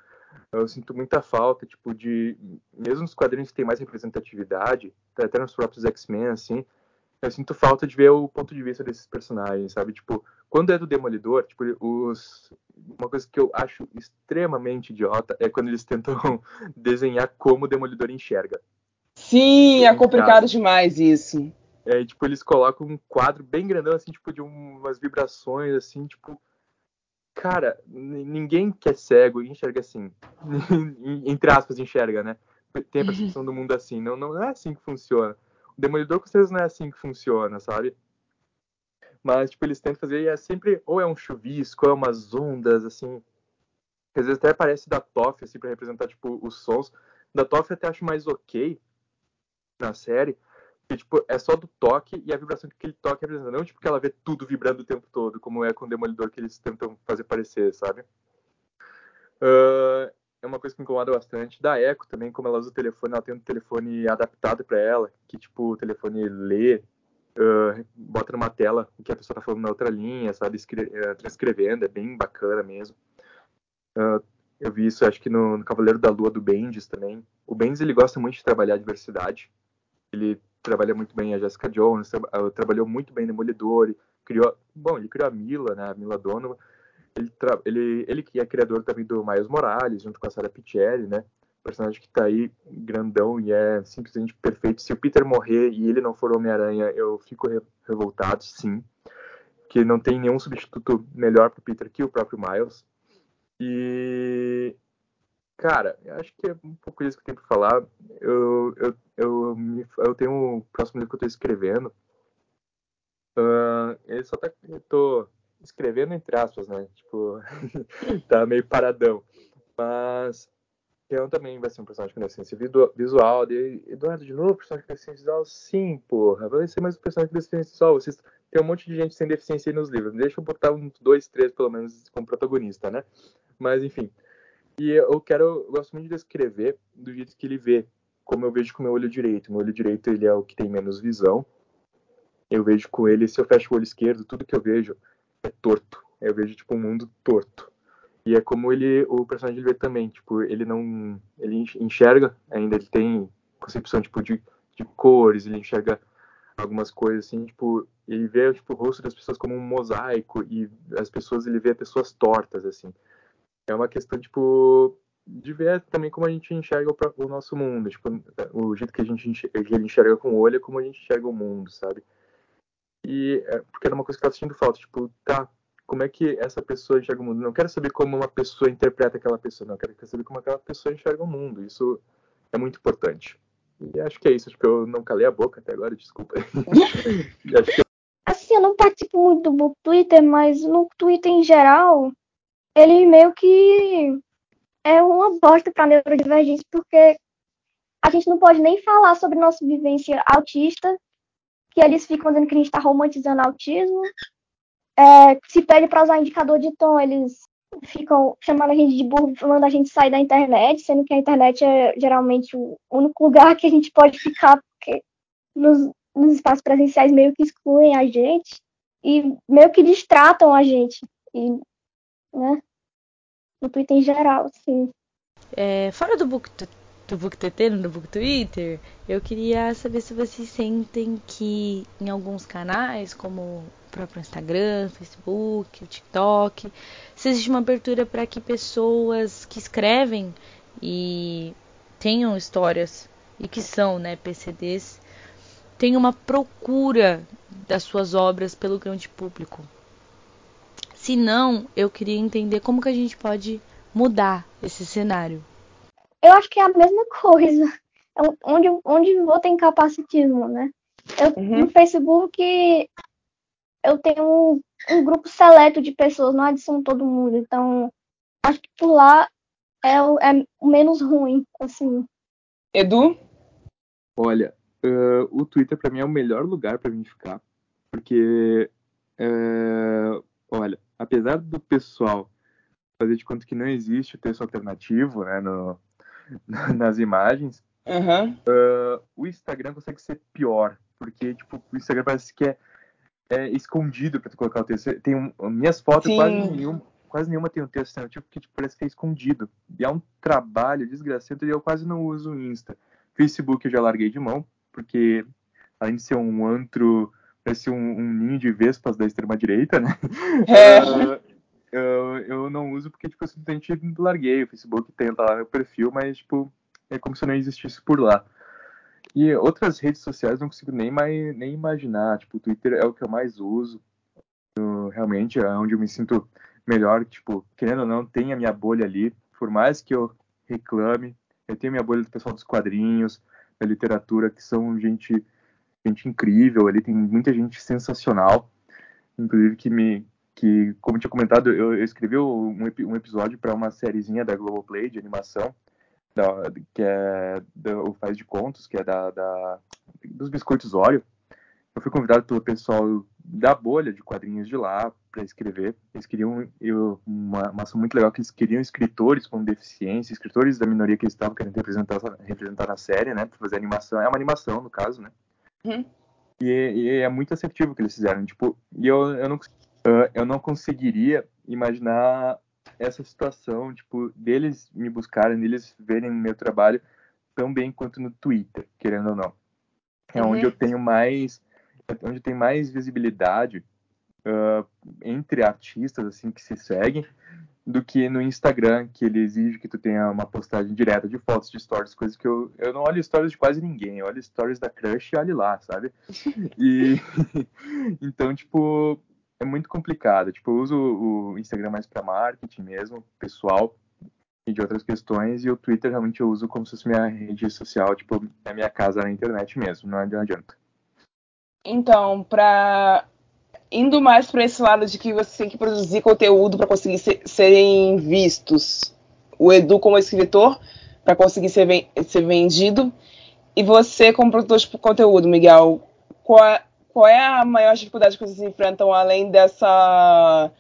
Eu sinto muita falta, tipo, de. Mesmo nos quadrinhos que tem mais representatividade, até nos próprios X-Men, assim, eu sinto falta de ver o ponto de vista desses personagens, sabe? Tipo, quando é do Demolidor, tipo, os... uma coisa que eu acho extremamente idiota é quando eles tentam (laughs) desenhar como o Demolidor enxerga. Sim, é complicado demais isso. É, tipo, eles colocam um quadro bem grandão, assim, tipo, de umas vibrações, assim, tipo... Cara, ninguém que é cego enxerga assim. (laughs) Entre aspas, enxerga, né? Tem a percepção do mundo assim. Não, não é assim que funciona. Demolidor com certeza não é assim que funciona, sabe? Mas, tipo, eles tentam fazer e é sempre, ou é um chuvisco, ou é umas ondas, assim. às vezes até parece da Toff, assim, pra representar, tipo, os sons. Da Toff até acho mais ok na série, que, tipo, é só do toque e a vibração que aquele toque representa. Não, tipo, que ela vê tudo vibrando o tempo todo, como é com o Demolidor que eles tentam fazer parecer, sabe? Uh, é uma coisa que me incomoda bastante. Da Echo também, como ela usa o telefone, ela tem um telefone adaptado para ela, que tipo, o telefone lê, uh, bota numa tela o que a pessoa tá falando na outra linha, sabe, uh, transcrevendo, é bem bacana mesmo. Uh, eu vi isso, acho que no, no, Cavaleiro da Lua do Bendis também. O Bendis, ele gosta muito de trabalhar a diversidade. Ele trabalha muito bem a Jessica Jones, tra trabalhou muito bem no Demolidor, criou, bom, ele criou a Mila, né, a Mila Donovan, Ele, ele, ele que é criador também do Miles Morales, junto com a Sarah Pichelli, né? Personagem que tá aí grandão e é simplesmente perfeito. Se o Peter morrer e ele não for Homem-Aranha, eu fico re- revoltado, sim. Que não tem nenhum substituto melhor pro Peter que o próprio Miles. E. Cara, eu acho que é um pouco isso que eu tenho pra falar. Eu, eu, eu, me- eu tenho o próximo livro que eu tô escrevendo. Ah, ele só tá. Eu tô escrevendo entre aspas, né? Tipo, (laughs) tá meio paradão. Mas Leão também vai ser um personagem com deficiência visual. E Eduardo, de novo, personagem com deficiência visual? Sim, porra. Vai ser mais um personagem com deficiência visual. Vocês tem um monte de gente sem deficiência aí nos livros. Deixa eu botar um, dois, três, pelo menos, como protagonista, né? Mas, enfim. E eu quero, eu gosto muito de descrever do jeito que ele vê, como eu vejo com o meu olho direito. Meu olho direito, ele é o que tem menos visão. Eu vejo com ele, se eu fecho o olho esquerdo, tudo que eu vejo é torto. Eu vejo, tipo, um mundo torto. E é como ele, o personagem vê também, tipo, ele não, ele enxerga ainda, ele tem concepção, tipo, de, de cores, ele enxerga algumas coisas assim, tipo, ele vê tipo, o rosto das pessoas como um mosaico e as pessoas, ele vê pessoas tortas, assim. É uma questão, tipo, de ver também como a gente enxerga o, o nosso mundo, tipo, o jeito que a gente enxerga, que ele enxerga com o olho é como a gente enxerga o mundo, sabe? E é, porque era uma coisa que eu tava sentindo falta, tipo, tá, como é que essa pessoa enxerga o mundo? Não quero saber como uma pessoa interpreta aquela pessoa, não, quero saber como aquela pessoa enxerga o mundo. Isso é muito importante. E acho que é isso, acho que eu não calei a boca até agora, desculpa. E (laughs) que Assim, eu não participo muito do Twitter, mas no Twitter em geral, ele meio que é uma bosta pra neurodivergentes, porque a gente não pode nem falar sobre nossa vivência autista, que eles ficam dizendo que a gente tá romantizando autismo. É, se pede pra usar indicador de tom, eles ficam chamando a gente de burro, falando a gente sair da internet, sendo que a internet é geralmente o único lugar que a gente pode ficar, porque nos, nos espaços presenciais meio que excluem a gente e meio que distratam a gente. E, né? No Twitter em geral, sim. É, fora do book, do book TT, do book Twitter, eu queria saber se vocês sentem que em alguns canais, como o próprio Instagram, Facebook, TikTok, se existe uma abertura para que pessoas que escrevem e tenham histórias e que são, né, PCDs, tenham uma procura das suas obras pelo grande público. Se não, eu queria entender como que a gente pode mudar esse cenário. Eu acho que é a mesma coisa. É Onde, onde vou tem capacitismo, né? Eu, Uhum. No Facebook eu tenho um, um grupo seleto de pessoas, não adiciona todo mundo. Então, acho que por lá é o, é o menos ruim, assim. Edu? Olha, eh, o Twitter pra mim é o melhor lugar pra mim ficar, porque, eh, olha, apesar do pessoal fazer de conta que não existe o texto alternativo, né, no, (laughs) nas imagens, Aham. eh, o Instagram consegue ser pior, porque, tipo, o Instagram parece que é, é escondido tu colocar o texto. Tem um, minhas fotos, Sim. quase nenhuma, quase nenhuma tem um texto alternativo, porque tipo, parece que é escondido. E é um trabalho desgraçado e eu quase não uso o Insta. Facebook eu já larguei de mão, porque além de ser um antro, parece um, um ninho de vespas da extrema-direita, né? É. (laughs) Ah, (laughs) eu, eu não uso porque, tipo, eu simplesmente larguei. O Facebook tem lá meu perfil, mas, tipo, é como se eu não existisse por lá. E outras redes sociais não consigo nem, mais, nem imaginar. Tipo, o Twitter é o que eu mais uso. Eu, realmente, é onde eu me sinto melhor. Tipo, querendo ou não, tem a minha bolha ali. Por mais que eu reclame, eu tenho a minha bolha do pessoal dos quadrinhos, da literatura, que são gente, gente incrível. Ali tem muita gente sensacional. Inclusive, que me. Que, como tinha comentado, eu, eu escrevi um, um episódio para uma sériezinha da Globoplay de animação da, que é o Faz de Contos, que é da, da- dos Biscoitos Oreo. Eu fui convidado pelo pessoal da bolha de quadrinhos de lá para escrever. Eles queriam eu, uma, uma ação muito legal que eles queriam escritores com deficiência, escritores da minoria que eles estavam querendo representar, representar na série, né, para fazer animação. É uma animação no caso, né? Uhum. E, e é muito assertivo o que eles fizeram. Tipo, e eu, eu, não, eu não conseguiria imaginar essa situação, tipo, deles me buscarem, deles verem meu trabalho tão bem quanto no Twitter, querendo ou não. É Uhum. onde eu tenho mais, é onde tem mais visibilidade uh, entre artistas assim que se seguem do que no Instagram, que ele exige que tu tenha uma postagem direta de fotos, de stories, coisas que eu, eu não olho stories de quase ninguém, eu olho stories da crush e olho lá, sabe? (laughs) E (laughs) então, tipo, é muito complicado. Tipo, eu uso o Instagram mais para marketing mesmo, pessoal, e de outras questões, e o Twitter realmente eu uso como se fosse minha rede social, tipo, é minha casa na internet mesmo, não adianta. Então, para indo mais para esse lado de que você tem que produzir conteúdo para conseguir ser, serem vistos. O Edu como escritor para conseguir ser, ser, vendido e você como produtor de conteúdo, Miguel. Qual é, qual é a maior dificuldade que vocês enfrentam além dessa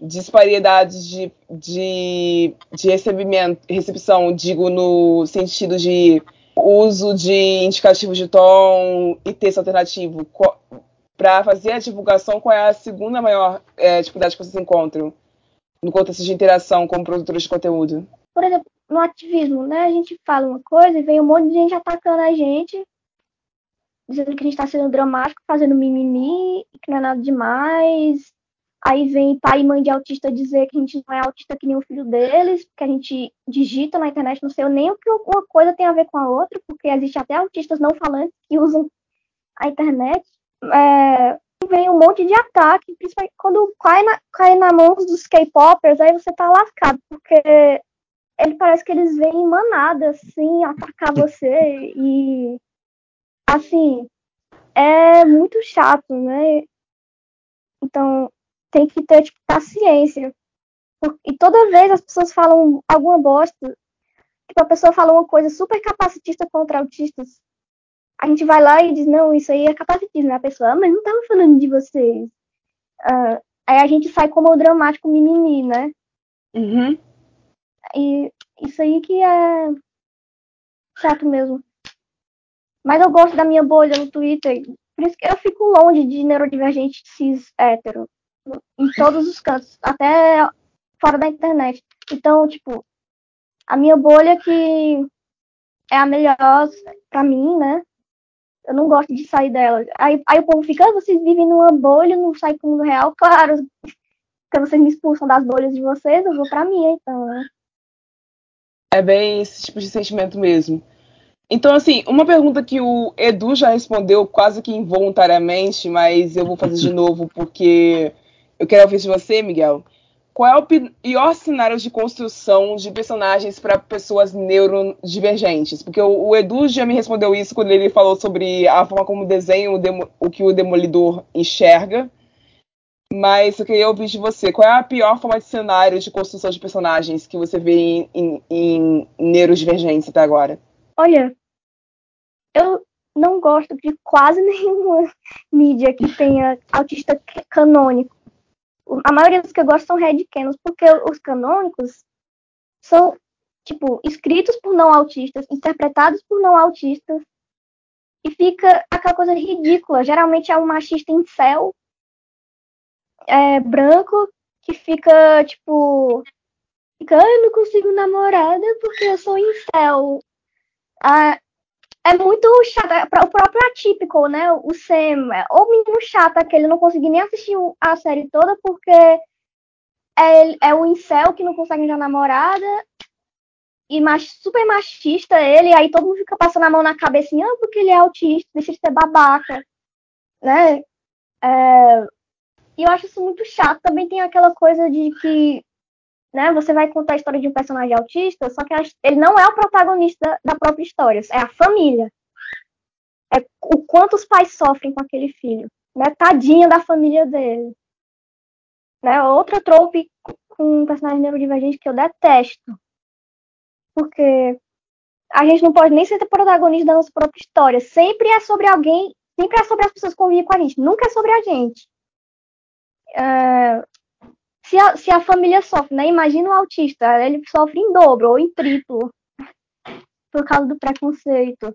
disparidade de, de, de recebimento, recepção, digo no sentido de uso de indicativos de tom e texto alternativo? Qual, para fazer a divulgação, qual é a segunda maior é, dificuldade que vocês encontram no contexto de interação com produtores de conteúdo? Por exemplo, no ativismo, né? A gente fala uma coisa e vem um monte de gente atacando a gente, dizendo que a gente está sendo dramático, fazendo mimimi, que não é nada demais. Aí vem pai e mãe de autista dizer que a gente não é autista que nem o filho deles, que a gente digita na internet, não sei nem o que uma coisa tem a ver com a outra, porque existe até autistas não falantes que usam a internet é, vem um monte de ataque, principalmente quando cai na, cai na mão dos K-popers, aí você tá lascado, porque ele parece que eles vêm em manada, assim, atacar você e assim, é muito chato, né? Então, tem que ter tipo, paciência. E toda vez as pessoas falam alguma bosta, tipo, a pessoa fala uma coisa super capacitista contra autistas, a gente vai lá e diz, não, isso aí é capacitismo, né? A pessoa, ah, mas não estava falando de vocês. Uh, aí a gente sai como o dramático mimimi, né? Uhum. E isso aí que é chato mesmo. Mas eu gosto da minha bolha no Twitter. Por isso que eu fico longe de neurodivergente cis hétero. Em todos os cantos. Até fora da internet. Então, tipo, a minha bolha que é a melhor pra mim, né? Eu não gosto de sair dela. Aí, aí o povo fica, ah, vocês vivem numa bolha, não saem pro mundo real. Claro, porque vocês me expulsam das bolhas de vocês, eu vou pra minha, então, né? É bem esse tipo de sentimento mesmo. Então, assim, uma pergunta que o Edu já respondeu quase que involuntariamente, mas eu vou fazer de novo porque eu quero ouvir de você, Miguel qual é o pior cenário de construção de personagens para pessoas neurodivergentes? Porque o, o, Edu já me respondeu isso quando ele falou sobre a forma como desenha o, demo, o que o Demolidor enxerga. Mas eu queria ouvir de você. Qual é a pior forma de cenário de construção de personagens que você vê em, em, em neurodivergência até agora? Olha, eu não gosto de quase (laughs) nenhuma mídia que tenha autista canônico a maioria dos que eu gosto são headcanons, porque os canônicos são, tipo, escritos por não autistas, interpretados por não autistas, e fica aquela coisa ridícula. Geralmente é um machista em céu, é, branco, que fica, tipo, fica, eu não consigo namorada porque eu sou incel. Ah, é muito chato. É o próprio atípico, né? O Sam, é o menino chato, aquele não consegui nem assistir a série toda porque é, é o incel que não consegue já namorada e super machista ele, aí todo mundo fica passando a mão na cabeça assim, ah, porque ele é autista, deixa de ser babaca, né? É, e eu acho isso muito chato. Também tem aquela coisa de que né? Você vai contar a história de um personagem autista, só que ele não é o protagonista da própria história, é a família. É o quanto os pais sofrem com aquele filho, né? Tadinha da família dele. Né? Outra trope com um personagem neurodivergente que eu detesto. Porque a gente não pode nem ser protagonista da nossa própria história. Sempre é sobre alguém, sempre é sobre as pessoas que convivem com a gente, nunca é sobre a gente. É, se a, se a família sofre, né? Imagina o autista, ele sofre em dobro ou em triplo (laughs) por causa do preconceito.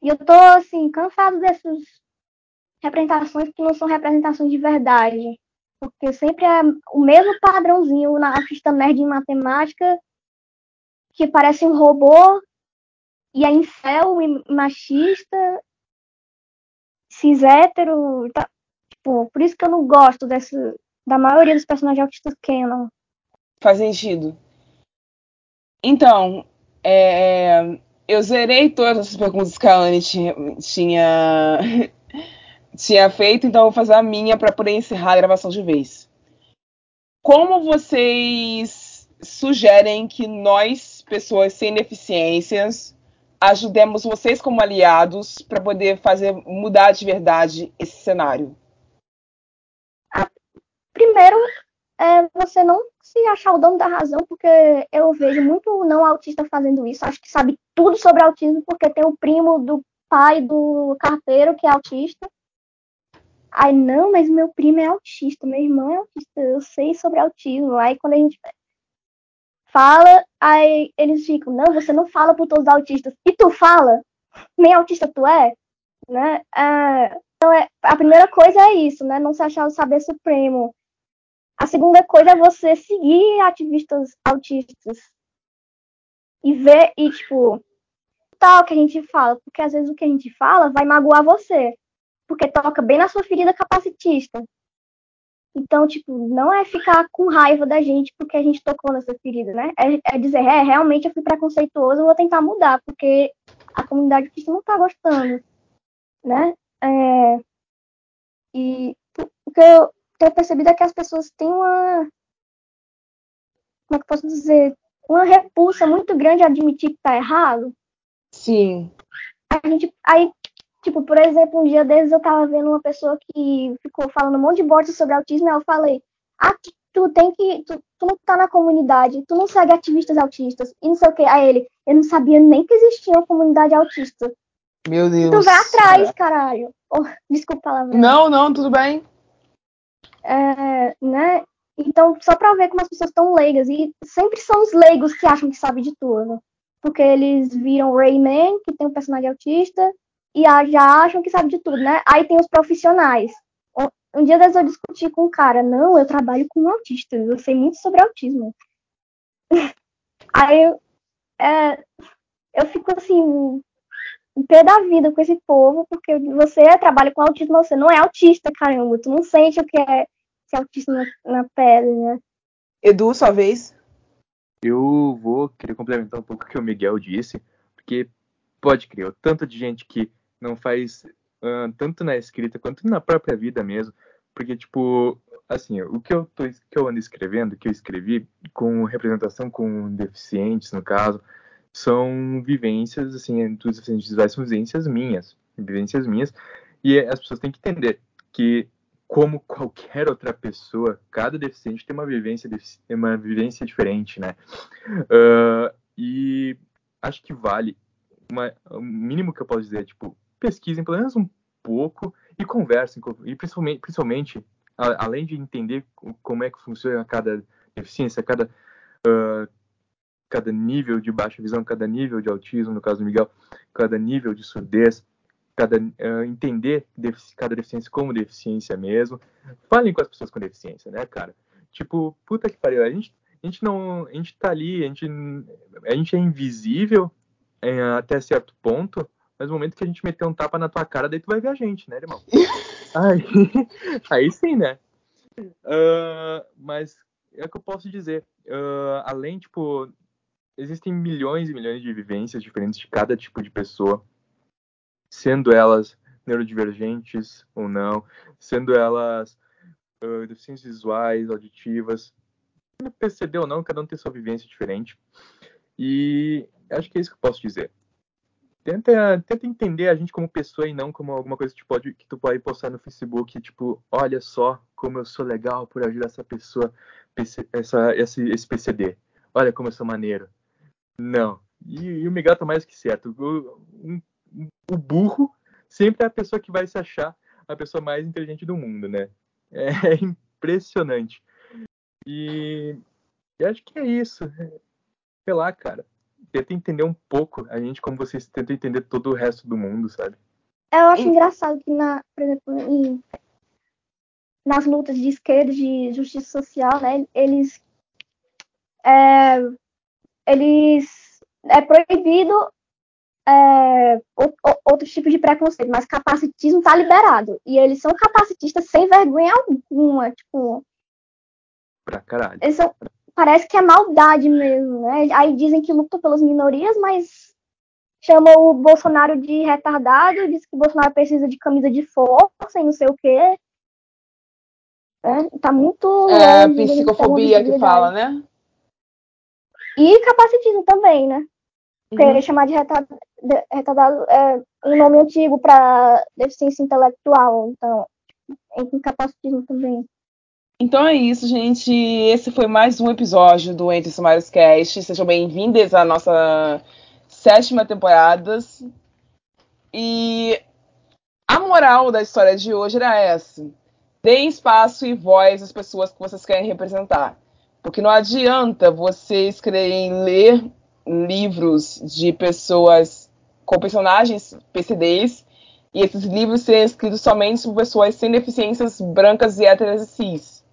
E eu tô, assim, cansado dessas representações que não são representações de verdade. Porque sempre é o mesmo padrãozinho na artista nerd em matemática, que parece um robô, e é incel, e machista, cis hétero. Tá, tipo, por isso que eu não gosto desse, da maioria dos personagens autistas canon. Faz sentido. Então, é, eu zerei todas as perguntas que a Anne tinha, tinha, (laughs) tinha feito, então eu vou fazer a minha para poder encerrar a gravação de vez. Como vocês sugerem que nós, pessoas sem deficiências, ajudemos vocês como aliados para poder fazer mudar de verdade esse cenário? Primeiro, é você não se achar o dono da razão, porque eu vejo muito não autista fazendo isso. Acho que sabe tudo sobre autismo, porque tem o primo do pai do carteiro que é autista. Aí, não, mas meu primo é autista, meu irmão é autista, eu sei sobre autismo. Aí, quando a gente fala, aí eles ficam, não, você não fala por todos os autistas. E tu fala? Nem autista tu é? Né? É, então, é, a primeira coisa é isso, né? Não se achar o saber supremo. A segunda coisa é você seguir ativistas autistas e ver, e tipo, tal que a gente fala, porque às vezes o que a gente fala vai magoar você, porque toca bem na sua ferida capacitista. Então, tipo, não é ficar com raiva da gente porque a gente tocou nessa ferida, né? É, é dizer, é, realmente eu fui preconceituoso, eu vou tentar mudar, porque a comunidade autista não tá gostando, né? É, e porque eu, tenho percebido é que as pessoas têm uma. Como é que eu posso dizer? Uma repulsa muito grande a admitir que tá errado. Sim. A gente, aí, tipo, por exemplo, um dia desses eu tava vendo uma pessoa que ficou falando um monte de bosta sobre autismo, e eu falei, ah, tu, tem que. Tu, tu, não tá na comunidade, tu não segue ativistas autistas, e não sei o que. Aí ele, eu não sabia nem que existia uma comunidade autista. Meu Deus. Tu vai atrás, caralho. Oh, desculpa a palavra. Não, não, tudo bem. É, né? Então, só para ver como as pessoas estão leigas. E sempre são os leigos que acham que sabem de tudo. Porque eles viram Rayman, que tem um personagem autista, e já acham que sabe de tudo, né? Aí tem os profissionais. Um dia desses eu discuti com um cara, não, eu trabalho com um autista, eu sei muito sobre autismo. (laughs) Aí é, eu fico assim, pé da vida com esse povo, porque você trabalha com autismo, você não é autista, caramba, tu não sente o que é autista na, na pele, né? Edu, sua vez. Eu vou querer complementar um pouco o que o Miguel disse, porque pode crer, o tanto de gente que não faz uh, tanto na escrita quanto na própria vida mesmo, porque tipo, assim, o que eu tô que eu ando escrevendo, que eu escrevi com representação com deficientes no caso, são vivências assim, dos deficientes visuais são vivências minhas, vivências minhas, e as pessoas têm que entender que como qualquer outra pessoa, cada deficiente tem uma vivência, uma vivência diferente, né? Uh, e acho que vale, uma, o mínimo que eu posso dizer é, tipo, pesquisem pelo menos um pouco e conversem, e principalmente, principalmente a, além de entender como é que funciona cada deficiência, cada, uh, cada nível de baixa visão, cada nível de autismo, no caso do Miguel, cada nível de surdez, cada, uh, entender cada deficiência como deficiência mesmo. Falem com as pessoas com deficiência, né, cara? Tipo, puta que pariu, a gente, a gente não. A gente tá ali, a gente, a gente é invisível é, até certo ponto, mas no momento que a gente meter um tapa na tua cara, daí tu vai ver a gente, né, irmão? (laughs) aí, (laughs) aí sim, né? Uh, mas é o que eu posso dizer. Uh, além, tipo, existem milhões e milhões de vivências diferentes de cada tipo de pessoa sendo elas neurodivergentes ou não, sendo elas uh, deficiências visuais, auditivas, percebeu ou não, cada um tem sua vivência diferente. E acho que é isso que eu posso dizer. Tenta, tenta entender a gente como pessoa e não como alguma coisa que tu pode, que tu pode postar no Facebook, tipo, olha só como eu sou legal por ajudar essa pessoa, essa, esse, esse PCD. Olha como eu sou maneiro. Não. E, e o Miguel tá mais que certo. Um, o burro sempre é a pessoa que vai se achar a pessoa mais inteligente do mundo, né? É impressionante. E, e acho que é isso. Sei lá, cara. Tenta entender um pouco a gente como vocês tentam entender todo o resto do mundo, sabe? Eu acho engraçado que, na, por exemplo, em, nas lutas de esquerda, de justiça social, né, eles, é, eles é proibido é, outros tipos de preconceito, mas capacitismo tá liberado. E eles são capacitistas sem vergonha alguma, tipo. Pra caralho. Eles são, parece que é maldade mesmo, né? Aí dizem que lutam pelas minorias, mas chamam o Bolsonaro de retardado, diz que o Bolsonaro precisa de camisa de força e não sei o quê. É, tá muito. É, psicofobia que fala, né? E capacitismo também, né? Uhum. chamar de retardado, retardado é um nome antigo para deficiência intelectual, então é incapacitismo também. Então é isso, gente. Esse foi mais um episódio do Entre Sumários Cast. Sejam bem-vindos à nossa sétima temporada. E a moral da história de hoje era essa. Deem espaço e voz às pessoas que vocês querem representar. Porque não adianta vocês quererem ler livros de pessoas com personagens PCDs e esses livros serem escritos somente por pessoas sem deficiências brancas e héteras e cis.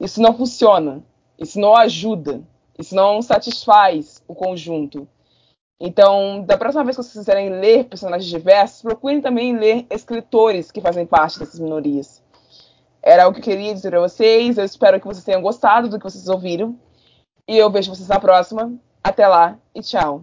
Isso não funciona. Isso não ajuda. Isso não satisfaz o conjunto. Então, da próxima vez que vocês quiserem ler personagens diversos, procurem também ler escritores que fazem parte dessas minorias. Era o que eu queria dizer para vocês. Eu espero que vocês tenham gostado do que vocês ouviram. E eu vejo vocês na próxima. Até lá e tchau.